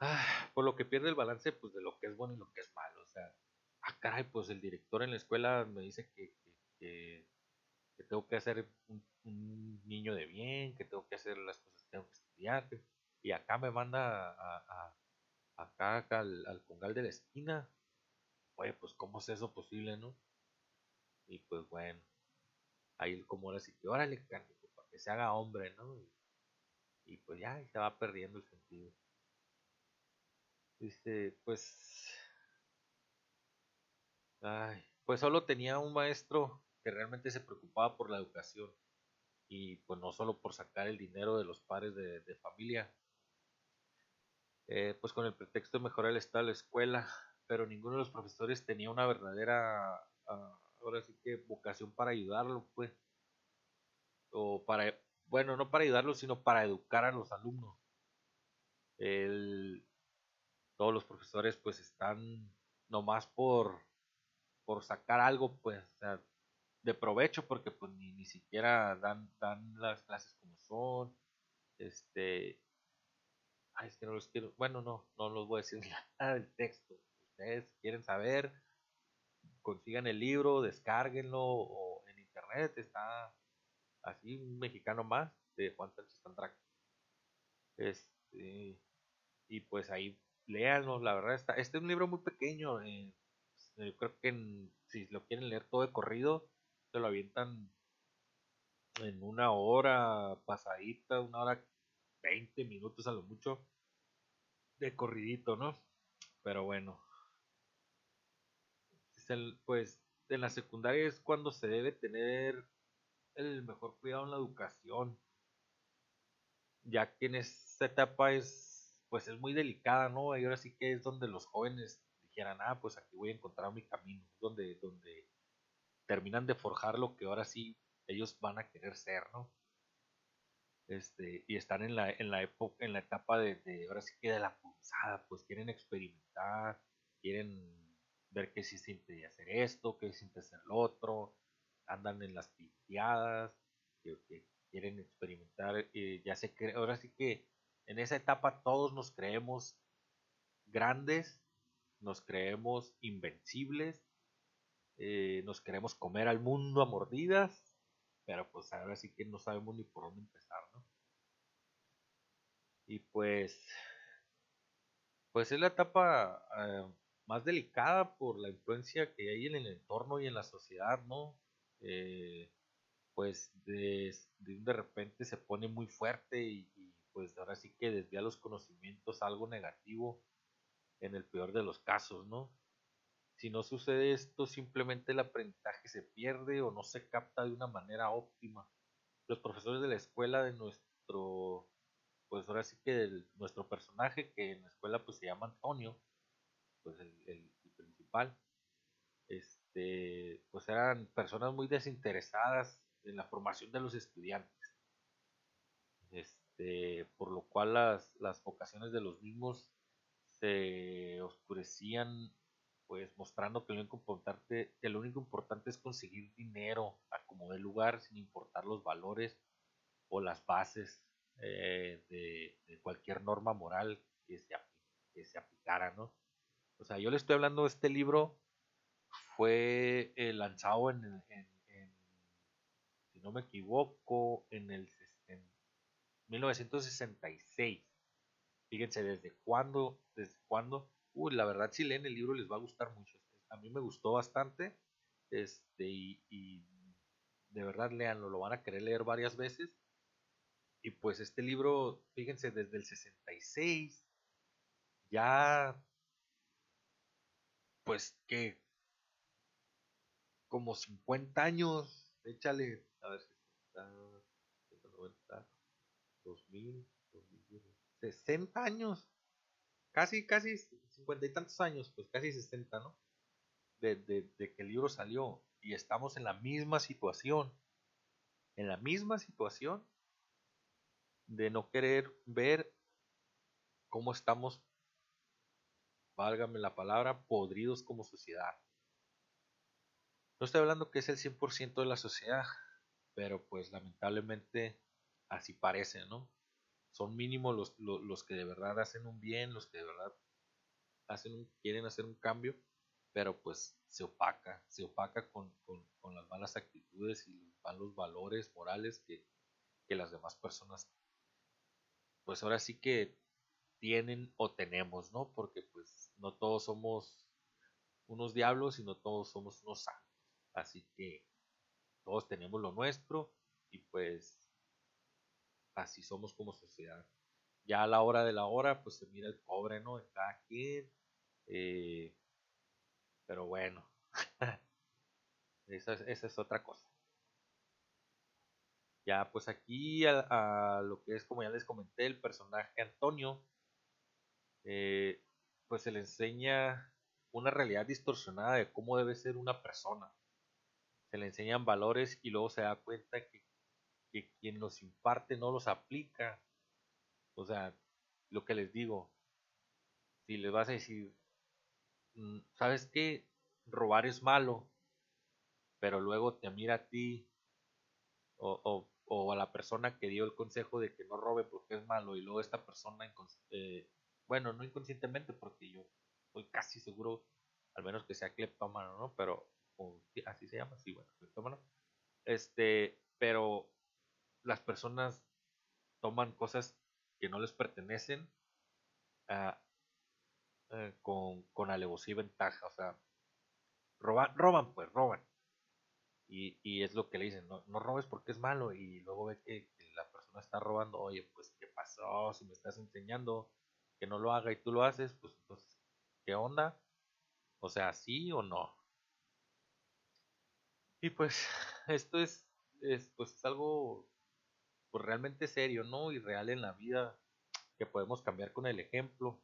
ah, por lo que pierde el balance pues de lo que es bueno y lo que es malo, o sea, ah caray, pues el director en la escuela me dice que, que, tengo que hacer un, niño de bien, que tengo que hacer las cosas que tengo que estudiar, y acá me manda a, acá, al, congal de la esquina. Oye, pues cómo es eso posible, ¿no? Y pues bueno, ahí como ahora sí que órale, para se haga hombre, ¿no? Y, pues ya, se va perdiendo el sentido. Dice, pues... Ay, pues solo tenía un maestro que realmente se preocupaba por la educación y pues no solo por sacar el dinero de los padres de familia, eh, pues con el pretexto de mejorar el estado de la escuela, pero ninguno de los profesores tenía una verdadera, ah, ahora sí que vocación para ayudarlo, pues, o para, bueno, no para ayudarlo, sino para educar a los alumnos. todos los profesores pues están nomás por, por sacar algo, pues, de provecho, porque pues ni, ni siquiera dan, dan las clases como son, este, Ay, es que no los quiero. Bueno, no, no los voy a decir nada del texto. Ustedes quieren saber, consigan el libro, descárguenlo o en internet está así un mexicano más de Juan Sánchez Tantrac. Este, y pues ahí léanlo, la verdad está. Este es un libro muy pequeño. Eh, yo creo que si lo quieren leer todo de corrido, se lo avientan en una hora pasadita, una hora 20 minutos a lo mucho de corridito, ¿no? Pero bueno. pues en la secundaria es cuando se debe tener el mejor cuidado en la educación. Ya que en esta etapa es pues es muy delicada, ¿no? Y ahora sí que es donde los jóvenes dijeran, ah, pues aquí voy a encontrar mi camino, donde, donde terminan de forjar lo que ahora sí ellos van a querer ser, ¿no? este, y están en la, en la época, en la etapa de, de, ahora sí que de la punzada, pues quieren experimentar, quieren ver qué se siente hacer esto, qué se siente hacer lo otro, andan en las piteadas, que, quieren experimentar, eh, ya se cree, ahora sí que en esa etapa todos nos creemos grandes, nos creemos invencibles, eh, nos queremos comer al mundo a mordidas, pero pues ahora sí que no sabemos ni por dónde empezar, ¿no? Y pues, pues es la etapa eh, más delicada por la influencia que hay en el entorno y en la sociedad, ¿no? Eh, pues de, de, repente se pone muy fuerte y, pues ahora sí que desvía los conocimientos algo negativo en el peor de los casos, ¿no? Si no sucede esto, simplemente el aprendizaje se pierde o no se capta de una manera óptima. Los profesores de la escuela de nuestro, pues ahora sí que nuestro personaje, que en la escuela pues se llama Antonio, pues el, el, principal, este, pues eran personas muy desinteresadas en la formación de los estudiantes. Este, por lo cual las, las vocaciones de los mismos se oscurecían pues mostrando que lo único importante, que lo único importante es conseguir dinero a como de lugar sin importar los valores o las bases eh, de, cualquier norma moral que se, que se aplicara, ¿no? O sea, yo le estoy hablando de este libro, fue eh, lanzado en, en, si no me equivoco, en el en 1966. Fíjense desde cuándo, desde cuándo Uy, la verdad, si leen el libro les va a gustar mucho. A mí me gustó bastante. Este, y, de verdad, leanlo, lo van a querer leer varias veces. Y pues este libro, fíjense, desde el 66, ya, pues que, como 50 años, échale, a ver, 90, 2000, 60 años casi, casi cincuenta y tantos años, pues casi sesenta, ¿no? De, que el libro salió y estamos en la misma situación, en la misma situación de no querer ver cómo estamos, válgame la palabra, podridos como sociedad. No estoy hablando que es el 100% de la sociedad, pero pues lamentablemente así parece, ¿no? son mínimos los, los, que de verdad hacen un bien, los que de verdad hacen quieren hacer un cambio, pero pues se opaca, se opaca con, las malas actitudes y los malos valores morales que, las demás personas, pues ahora sí que tienen o tenemos, ¿no? Porque pues no todos somos unos diablos y no todos somos unos santos. Así que todos tenemos lo nuestro y pues así somos como sociedad. Ya a la hora de la hora, pues se mira el cobre, ¿no? De cada quien. Eh, pero bueno, esa, es, otra cosa. Ya, pues aquí a, lo que es, como ya les comenté, el personaje Antonio, eh, pues se le enseña una realidad distorsionada de cómo debe ser una persona. Le enseñan valores y luego se da cuenta que que quien los imparte no los aplica. O sea, lo que les digo, si les vas a decir, mm, ¿sabes qué? Robar es malo, pero luego te mira a ti o, o, a la persona que dio el consejo de que no robe porque es malo y luego esta persona, eh, bueno, no inconscientemente porque yo estoy casi seguro, al menos que sea cleptómano, ¿no? Pero, así se llama, sí, bueno, cleptómano. Este, pero las personas toman cosas que no les pertenecen eh, con, con alevosía y ventaja. O sea, roban, roban pues, roban. Y, y, es lo que le dicen, no, no robes porque es malo. Y luego ve que, la persona está robando, oye, pues, ¿qué pasó? Si me estás enseñando que no lo haga y tú lo haces, pues entonces, ¿qué onda? O sea, ¿sí o no? Y pues, esto es, es pues, es algo pues, realmente serio, ¿no? Y real en la vida, que podemos cambiar con el ejemplo.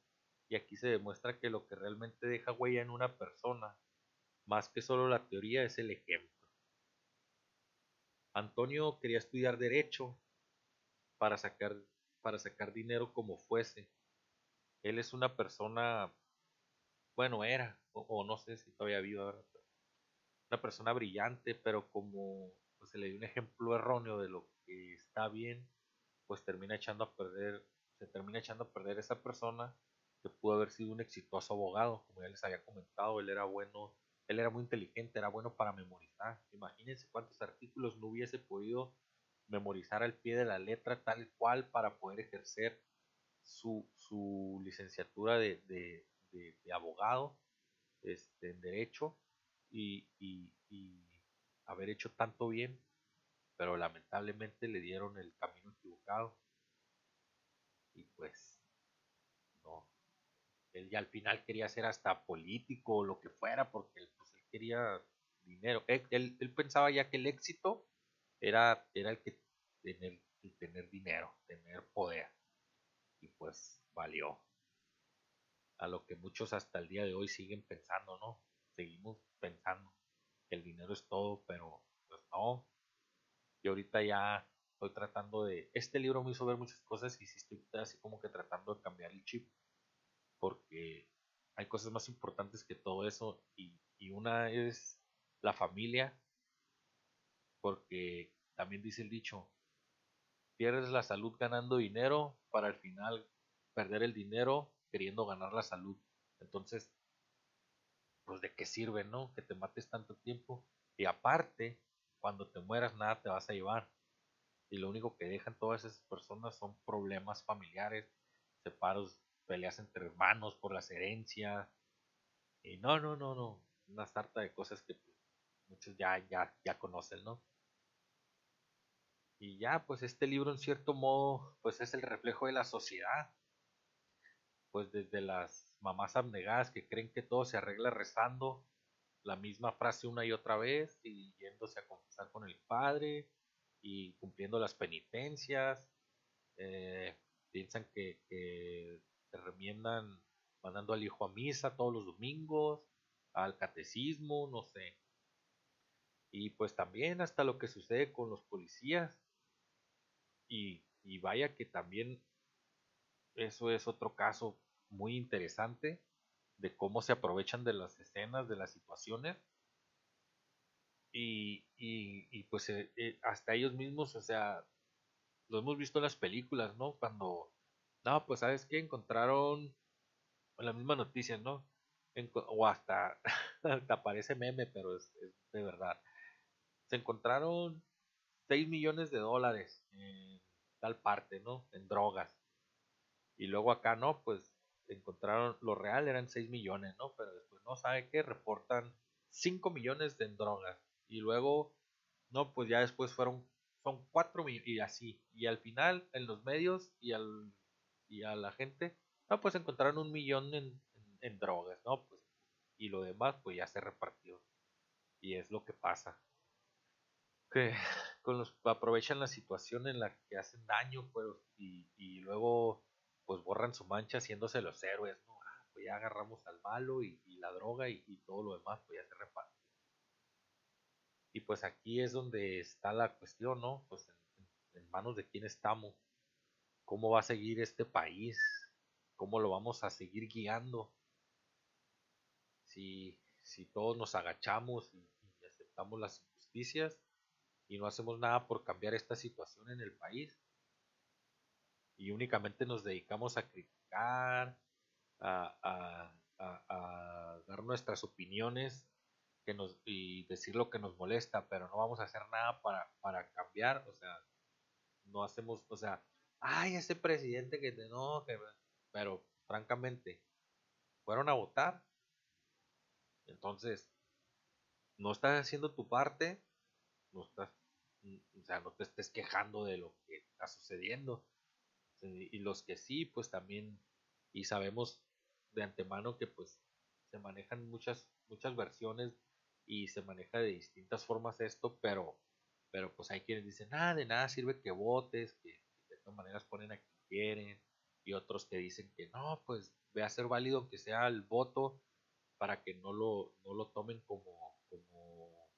Y aquí se demuestra que lo que realmente deja huella en una persona, más que solo la teoría, es el ejemplo. Antonio quería estudiar derecho para sacar, para sacar dinero como fuese. Él es una persona, bueno, era, o, no sé si todavía vive ahora, una persona brillante, pero como pues, se le dio un ejemplo erróneo de lo que está bien, pues termina echando a perder, se termina echando a perder esa persona que pudo haber sido un exitoso abogado, como ya les había comentado, él era bueno, él era muy inteligente, era bueno para memorizar. Imagínense cuántos artículos no hubiese podido memorizar al pie de la letra tal cual para poder ejercer su, su licenciatura de, de, de, abogado este, en derecho y, haber hecho tanto bien, pero lamentablemente le dieron el camino equivocado. Y pues, no. Él ya al final quería ser hasta político o lo que fuera, porque pues, él quería dinero. Él, él, pensaba ya que el éxito era, era el que tener, el tener dinero, tener poder. Y pues valió. A lo que muchos hasta el día de hoy siguen pensando, ¿no? Seguimos pensando que el dinero es todo, pero pues no. Y ahorita ya estoy tratando de... Este libro me hizo ver muchas cosas y sí estoy así como que tratando de cambiar el chip. Porque hay cosas más importantes que todo eso. Y, y una es la familia. Porque también dice el dicho, pierdes la salud ganando dinero para al final perder el dinero queriendo ganar la salud. Entonces, pues de qué sirve, ¿no? Que te mates tanto tiempo. Y aparte, cuando te mueras nada te vas a llevar. Y lo único que dejan todas esas personas son problemas familiares, separos, peleas entre hermanos por las herencias. Y no, no, no, no. Una sarta de cosas que pues, muchos ya, ya, ya conocen, ¿no? Y ya, pues este libro en cierto modo, pues es el reflejo de la sociedad. Pues desde las mamás abnegadas que creen que todo se arregla rezando la misma frase una y otra vez y yéndose a confesar con el padre y cumpliendo las penitencias. Eh, piensan que, que se remiendan mandando al hijo a misa todos los domingos, al catecismo, no sé. Y pues también hasta lo que sucede con los policías, y, vaya que también eso es otro caso muy interesante de cómo se aprovechan de las escenas, de las situaciones. Y, y, pues eh, eh, hasta ellos mismos, o sea, lo hemos visto en las películas, ¿no? Cuando, no, pues sabes que encontraron la misma noticia, ¿no? o hasta, hasta parece meme, pero es, es, de verdad. Se encontraron 6 millones de dólares en tal parte, ¿no? En drogas. Y luego acá, ¿no? Pues encontraron, lo real eran 6 millones, ¿no? Pero después, ¿no? ¿Sabe qué? Reportan 5 millones de drogas. Y luego, no, pues ya después fueron, son 4 millones y así. Y al final, en los medios y, al, y a la gente, no, pues encontraron un millón en, en drogas, ¿no? Pues, y lo demás, pues ya se repartió. Y es lo que pasa que aprovechan la situación en la que hacen daño pues, y luego pues borran su mancha haciéndose los héroes, ¿no? Ah, pues ya agarramos al malo y, la droga y, todo lo demás pues ya se reparte. Y pues aquí es donde está la cuestión, ¿no? Pues en, en manos de quién estamos, cómo va a seguir este país, cómo lo vamos a seguir guiando. Si, si todos nos agachamos y, y aceptamos las injusticias, y no hacemos nada por cambiar esta situación en el país. Y únicamente nos dedicamos a criticar, a, dar nuestras opiniones que nos, y decir lo que nos molesta, pero no vamos a hacer nada para, para cambiar, o sea, no hacemos, o sea, ay, ese presidente que no, que, pero francamente, fueron a votar, entonces, no estás haciendo tu parte, no estás o sea, no te estés quejando de lo que está sucediendo. Y los que sí, pues también, y sabemos de antemano que pues se manejan muchas, muchas versiones y se maneja de distintas formas esto, pero, pero pues hay quienes dicen, nada, de nada sirve que votes, que, de todas maneras ponen a quien quieren, y otros que dicen que no, pues ve a ser válido que sea el voto para que no lo, no lo tomen como, como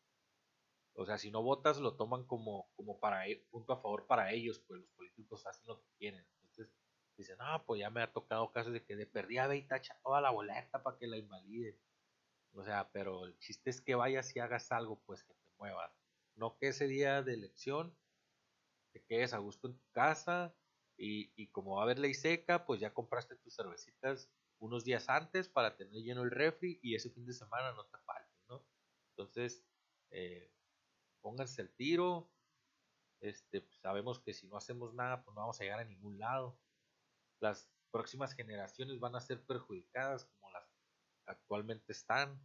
O sea, si no votas, lo toman como, como para e, punto a favor para ellos, pues los políticos hacen lo que quieren. Dicen, no, pues ya me ha tocado casos de que de perdida ve y tacha toda la boleta para que la invaliden. O sea, pero el chiste es que vayas y hagas algo, pues que te muevas. No que ese día de elección te quedes a gusto en tu casa y, y como va a haber ley seca, pues ya compraste tus cervecitas unos días antes para tener lleno el refri y ese fin de semana no te falte, ¿no? Entonces, eh, pónganse el tiro. Este, pues, sabemos que si no hacemos nada, pues no vamos a llegar a ningún lado. Las próximas generaciones van a ser perjudicadas como las actualmente están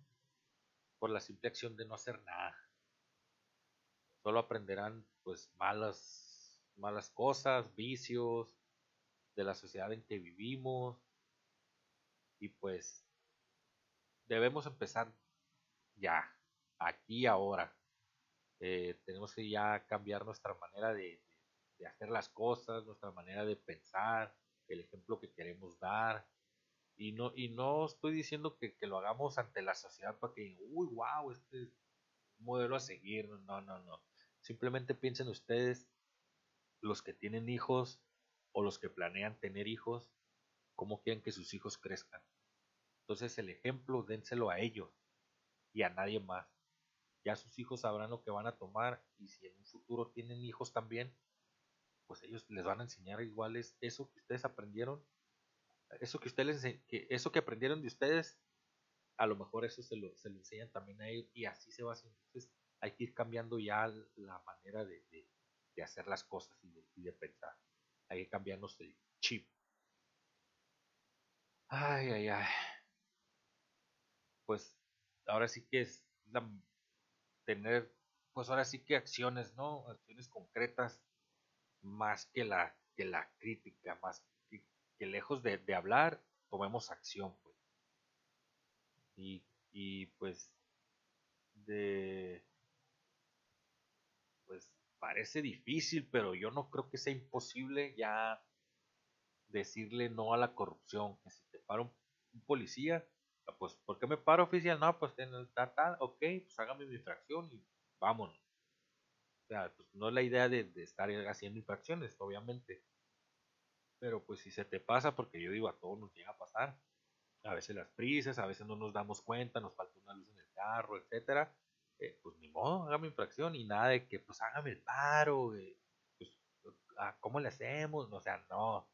por la simple acción de no hacer nada. Solo aprenderán pues malas malas cosas, vicios de la sociedad en que vivimos y pues debemos empezar ya, aquí ahora. Eh, tenemos que ya cambiar nuestra manera de, hacer las cosas, nuestra manera de pensar, el ejemplo que queremos dar. Y no, y no estoy diciendo que, lo hagamos ante la sociedad para que, uy, wow, este es modelo a seguir. No, no, no. Simplemente piensen ustedes, los que tienen hijos o los que planean tener hijos, cómo quieren que sus hijos crezcan. Entonces el ejemplo dénselo a ellos y a nadie más ya sus hijos sabrán lo que van a tomar y si en un futuro tienen hijos también, pues ellos les van a enseñar iguales eso que ustedes aprendieron, eso que ustedes que eso que aprendieron de ustedes, a lo mejor eso se lo, se lo enseñan también a ellos y así se va haciendo. Entonces hay que ir cambiando ya la manera de, de, hacer las cosas y de, pensar. Hay que cambiarnos el chip. Ay, ay, ay. Pues ahora sí que es tener, pues ahora sí que acciones, ¿no? Acciones concretas más que la, que la crítica, más que, lejos de, hablar, tomemos acción, pues. Y, y pues, de, pues parece difícil, pero yo no creo que sea imposible ya decirle no a la corrupción, que si te para un policía, pues, ¿por qué me paro oficial? No, pues en el tal, ok, pues hágame mi infracción y vámonos. Sea, pues no es la idea de, estar haciendo infracciones, obviamente. Pero pues si se te pasa, porque yo digo, a todos nos llega a pasar. A veces las prisas, a veces no nos damos cuenta, nos falta una luz en el carro, etcétera. Eh, pues ni modo, hágame infracción y nada de que pues hágame el paro, pues, ah, ¿cómo le hacemos? O sea, no.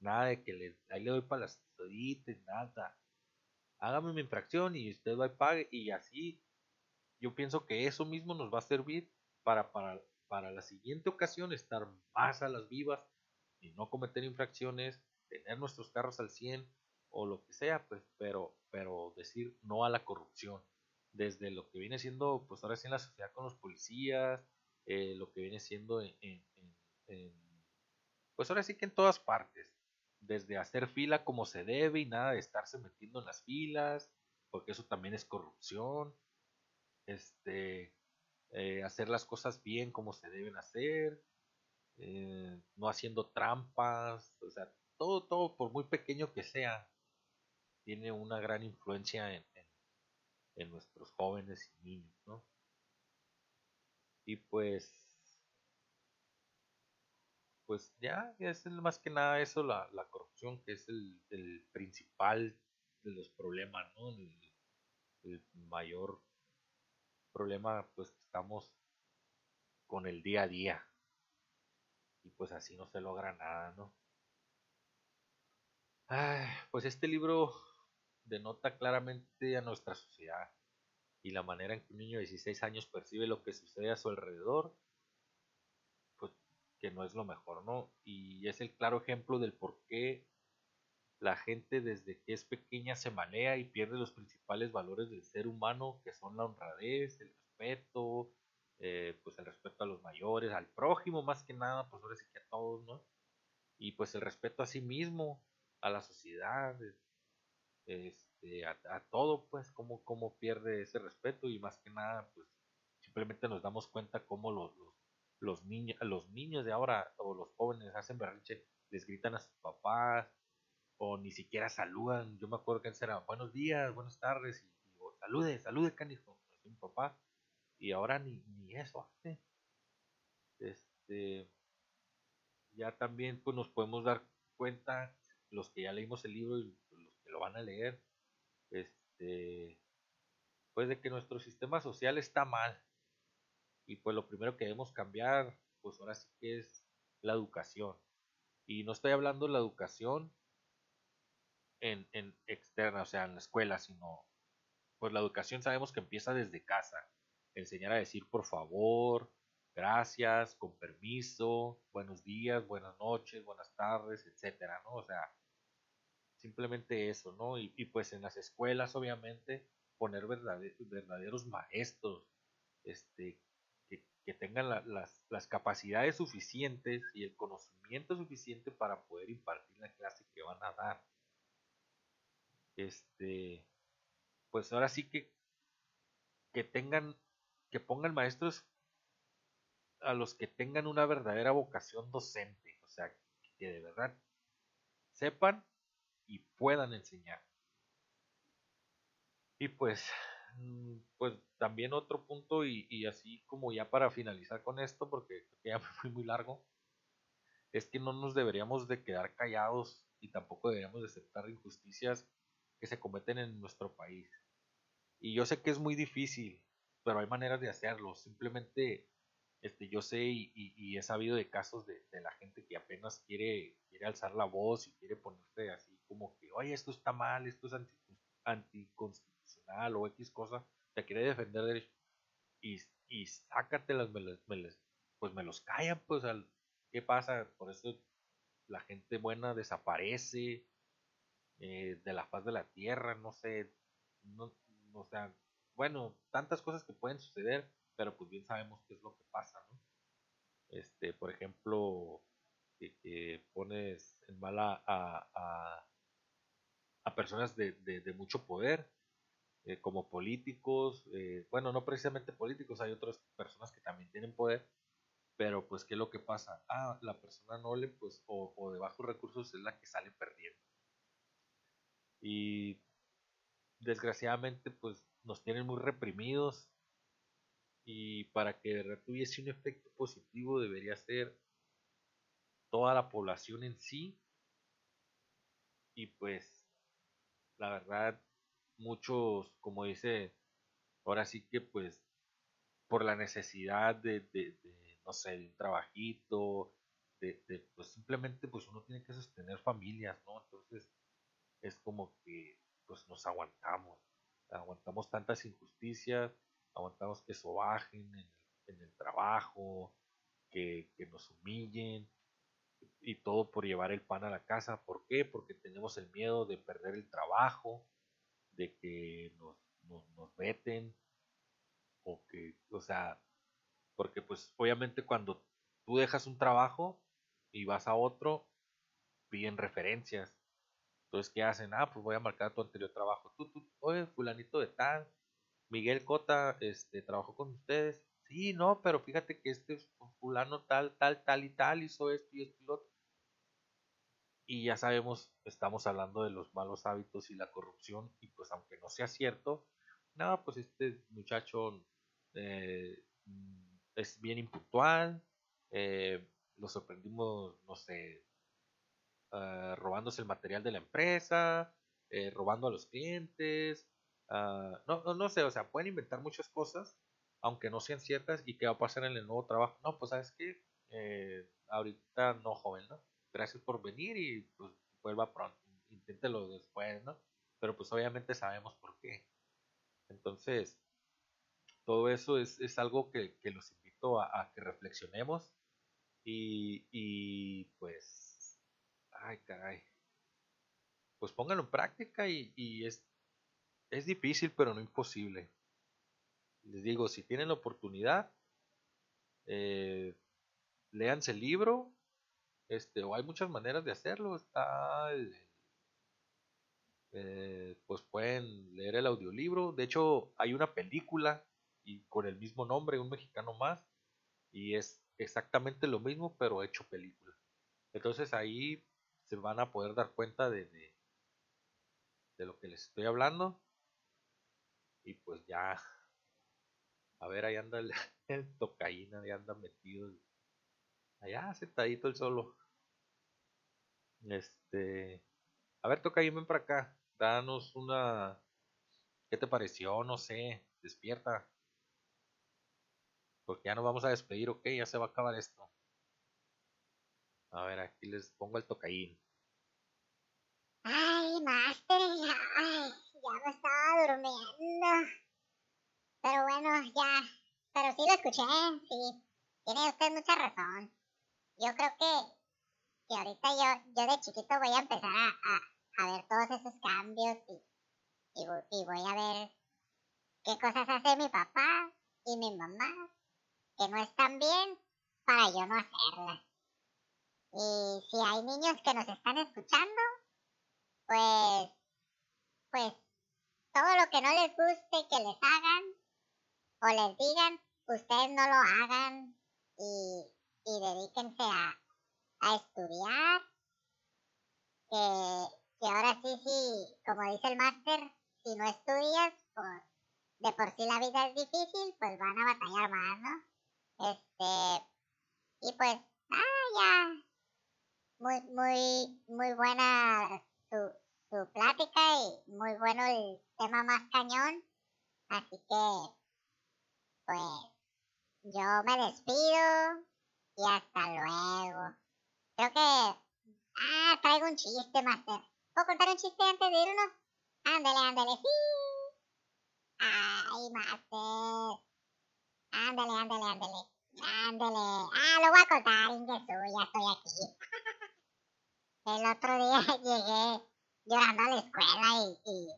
Nada de que le, ahí le doy para las toditas, nada hágame mi infracción y usted va y pague y así yo pienso que eso mismo nos va a servir para, para, para la siguiente ocasión estar más a las vivas y no cometer infracciones, tener nuestros carros al 100 o lo que sea, pues, pero, pero decir no a la corrupción. Desde lo que viene siendo, pues ahora sí en la sociedad con los policías, eh, lo que viene siendo en, pues ahora sí que en todas partes desde hacer fila como se debe y nada de estarse metiendo en las filas, porque eso también es corrupción. Este, eh, hacer las cosas bien como se deben hacer, eh, no haciendo trampas, o sea, todo, todo, por muy pequeño que sea, tiene una gran influencia en, en nuestros jóvenes y niños, ¿no? Y pues pues ya es más que nada eso, la, corrupción, que es el, principal de los problemas, ¿no? El, mayor problema, pues, estamos con el día a día. Y pues así no se logra nada, ¿no? pues este libro denota claramente a nuestra sociedad y la manera en que un niño de 16 años percibe lo que sucede a su alrededor que no es lo mejor, ¿no? Y es el claro ejemplo del por qué la gente desde que es pequeña se malea y pierde los principales valores del ser humano, que son la honradez, el respeto, eh, pues el respeto a los mayores, al prójimo más que nada, pues ahora sí que a todos, ¿no? Y pues el respeto a sí mismo, a la sociedad, este, a, todo, pues, cómo, cómo pierde ese respeto y más que nada, pues simplemente nos damos cuenta cómo los los niños, los niños de ahora o los jóvenes hacen berrinche, les gritan a sus papás o ni siquiera saludan. Yo me acuerdo que antes era buenos días, buenas tardes y, salude, salude canijo, mi papá. y ahora ni, ni eso. Este, ya también pues nos podemos dar cuenta, los que ya leímos el libro y los que lo van a leer, este, pues de que nuestro sistema social está mal. Y pues lo primero que debemos cambiar, pues ahora sí que es la educación. Y no estoy hablando de la educación en, en externa, o sea, en la escuela, sino pues la educación sabemos que empieza desde casa. Enseñar a decir por favor, gracias, con permiso, buenos días, buenas noches, buenas tardes, etcétera, ¿no? O sea, simplemente eso, ¿no? Y, pues en las escuelas, obviamente, poner verdaderos maestros, este, que, tengan las, las, capacidades suficientes y el conocimiento suficiente para poder impartir la clase que van a dar. Este, pues ahora sí que, que tengan, que pongan maestros a los que tengan una verdadera vocación docente, o sea, que de verdad sepan y puedan enseñar. Y pues, mm, pues también otro punto y, así como ya para finalizar con esto, porque ya me fui muy largo, es que no nos deberíamos de quedar callados y tampoco deberíamos de aceptar injusticias que se cometen en nuestro país. Y yo sé que es muy difícil, pero hay maneras de hacerlo. Simplemente este, yo sé y, he sabido de casos de, la gente que apenas quiere, quiere alzar la voz y quiere ponerse así como que, oye, esto está mal, esto es anticonstitucional o X cosa, te quiere defender derechos y, y sácatelas, me, pues me los callan, pues, al, ¿qué pasa? Por eso la gente buena desaparece eh, de la faz de la tierra, no sé, no, o sea, bueno, tantas cosas que pueden suceder pero pues bien sabemos qué es lo que pasa, ¿no? Este, por ejemplo, que, pones en mala a, a, personas de, de, mucho poder, eh, como políticos, eh, bueno, no precisamente políticos, hay otras personas que también tienen poder, pero pues qué es lo que pasa, ah, la persona noble, pues, o, o de bajos recursos es la que sale perdiendo. Y desgraciadamente, pues, nos tienen muy reprimidos, y para que de verdad tuviese un efecto positivo debería ser toda la población en sí. Y pues la verdad muchos como dice ahora sí que pues por la necesidad de, no sé de un trabajito de, pues simplemente pues uno tiene que sostener familias no entonces es como que pues nos aguantamos aguantamos tantas injusticias aguantamos que sobajen en en el trabajo, que, nos humillen y todo por llevar el pan a la casa. ¿Por qué? Porque tenemos el miedo de perder el trabajo, de que nos, nos, veten, o que, o sea, porque pues obviamente cuando tú dejas un trabajo y vas a otro, piden referencias. Entonces, ¿qué hacen? Ah, pues voy a marcar tu anterior trabajo. Tú, tú, oye, fulanito de tal, Miguel Cota este, trabajó con ustedes. Sí, no, pero fíjate que este fulano tal, tal, tal y tal hizo esto y esto y lo otro. Y ya sabemos, estamos hablando de los malos hábitos y la corrupción. Y pues aunque no sea cierto, nada, pues este muchacho eh, es bien impuntual. Eh, lo sorprendimos, no sé, uh, robándose el material de la empresa, eh, robando a los clientes, Ah, no, no, sé, o sea, pueden inventar muchas cosas, aunque no sean ciertas, y qué va a pasar en el nuevo trabajo. No, pues sabes que eh, ahorita no, joven, ¿no? Gracias por venir y pues vuelva pronto, inténtelo después, ¿no? Pero pues obviamente sabemos por qué. Entonces, todo eso es, es algo que, que, los invito a, que reflexionemos y, y, pues, ay caray, pues pónganlo en práctica y, es, es difícil, pero no imposible. Les digo, si tienen la oportunidad, eh, léanse el libro, este, o hay muchas maneras de hacerlo. Está, eh, pues pueden leer el audiolibro. De hecho, hay una película y con el mismo nombre, un mexicano más, y es exactamente lo mismo, pero hecho película. Entonces ahí se van a poder dar cuenta de, de, lo que les estoy hablando y pues ya A ver, ahí anda el, el tocaína, ahí anda metido. Allá sentadito el solo. Este. A ver, tocaína, ven para acá. Danos una. ¿Qué te pareció? No sé. Despierta. Porque ya nos vamos a despedir, ok, ya se va a acabar esto. A ver, aquí les pongo el tocaín. Ay, Master, ya, ay, ya me estaba durmiendo. Pero bueno, ya, pero sí lo escuché, sí. Tiene usted mucha razón. Yo creo que, que ahorita yo, yo de chiquito voy a empezar a, a, ver todos esos cambios y, y, y voy a ver qué cosas hace mi papá y mi mamá que no están bien para yo no hacerlas. Y si hay niños que nos están escuchando, pues, pues, todo lo que no les guste que les hagan o les digan, ustedes no lo hagan y, y dedíquense a, a estudiar. Que, que ahora sí, sí, como dice el máster, si no estudias, pues de por sí la vida es difícil, pues van a batallar más, ¿no? Este, y pues, ah, ya, muy, muy, muy buena su, su plática y muy bueno el tema más cañón. Así que, pues, yo me despido y hasta luego. Creo que, ah, traigo un chiste, Master. ¿Puedo contar un chiste antes de irnos? Ándale, ándale, sí. Ay, Master. Ándale, ándale, ándale. Ándale. Ah, lo voy a contar, Ingesu, ya estoy aquí. El otro día llegué llorando a la escuela y,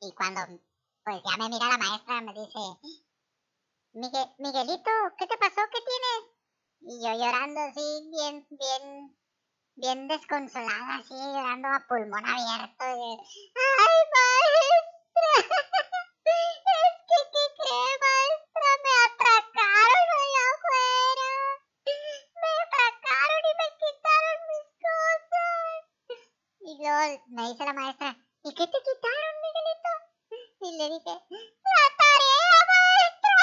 y, cuando pues ya me mira la maestra me dice, Miguel, Miguelito, ¿qué te pasó? ¿Qué tienes? Y yo llorando así, bien, bien, bien desconsolada, así, llorando a pulmón abierto. Y, ¡Ay, maestra! Es que, ¿qué cree, luego me dice la maestra, ¿y qué te quitaron, Miguelito? Y le dije, la tarea, maestra.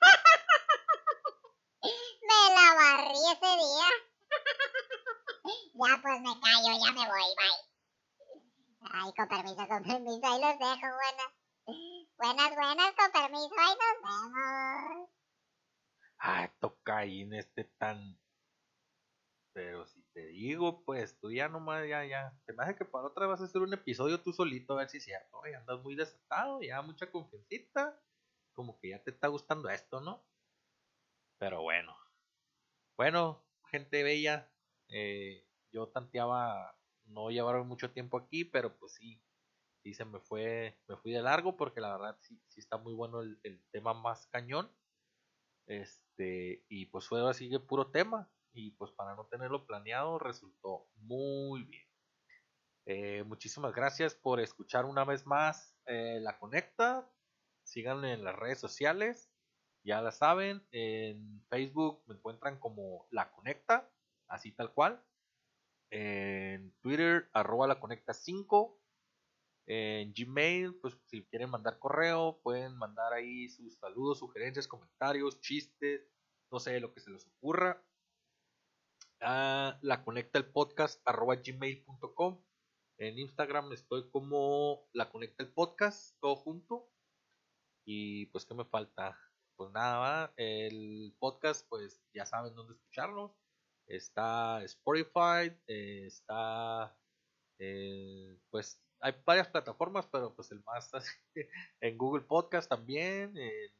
me la barrí ese día. ya pues me callo, ya me voy, bye. Ay, con permiso, con permiso, ahí los dejo, buenas. Buenas, buenas, con permiso, ahí nos vemos. Ah, tocaín este tan. Pero si te digo, pues tú ya nomás, ya, ya. Se me que para otra vas a hacer un episodio tú solito, a ver si es cierto. Andas muy desatado, ya mucha confiancita. Como que ya te está gustando esto, ¿no? Pero bueno. Bueno, gente bella. eh, yo tanteaba no llevar mucho tiempo aquí, pero pues sí. Sí se me fue, me fui de largo porque la verdad sí, sí está muy bueno el, el tema más cañón. Este, y pues fue así de puro tema. Y pues para no tenerlo planeado resultó muy bien. Eh, muchísimas gracias por escuchar una vez más eh, La Conecta. Síganme en las redes sociales. Ya la saben. En Facebook me encuentran como La Conecta. Así tal cual. En Twitter, arroba La Conecta 5. En Gmail, pues si quieren mandar correo, pueden mandar ahí sus saludos, sugerencias, comentarios, chistes, no sé, lo que se les ocurra. Ah, la conecta el podcast arroba gmail.com. En Instagram estoy como la conecta el podcast, todo junto. Y pues, ¿qué me falta? Pues nada, el podcast, pues ya saben dónde escucharnos. Está Spotify, eh, está, eh, pues hay varias plataformas, pero pues el más en Google Podcast también, en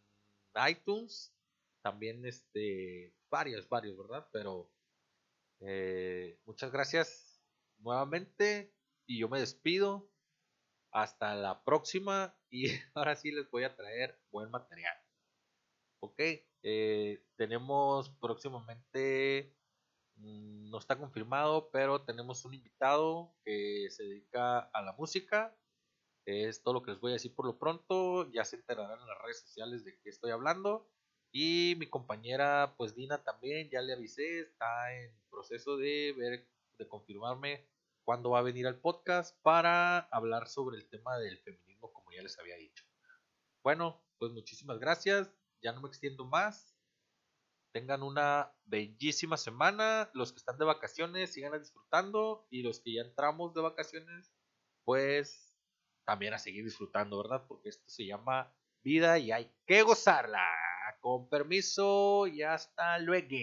iTunes, también este, varios, varios, ¿verdad? Pero eh, muchas gracias nuevamente y yo me despido. Hasta la próxima y ahora sí les voy a traer buen material. Ok, eh, tenemos próximamente, mmm, no está confirmado, pero tenemos un invitado que se dedica a la música. Es todo lo que les voy a decir por lo pronto. Ya se enterarán en las redes sociales de qué estoy hablando. Y mi compañera, pues Dina también, ya le avisé, está en proceso de ver, de confirmarme cuándo va a venir al podcast para hablar sobre el tema del feminismo, como ya les había dicho. Bueno, pues muchísimas gracias. Ya no me extiendo más. Tengan una bellísima semana. Los que están de vacaciones, sigan disfrutando. Y los que ya entramos de vacaciones, pues también a seguir disfrutando, ¿verdad? Porque esto se llama vida y hay que gozarla. Con permiso y hasta luego.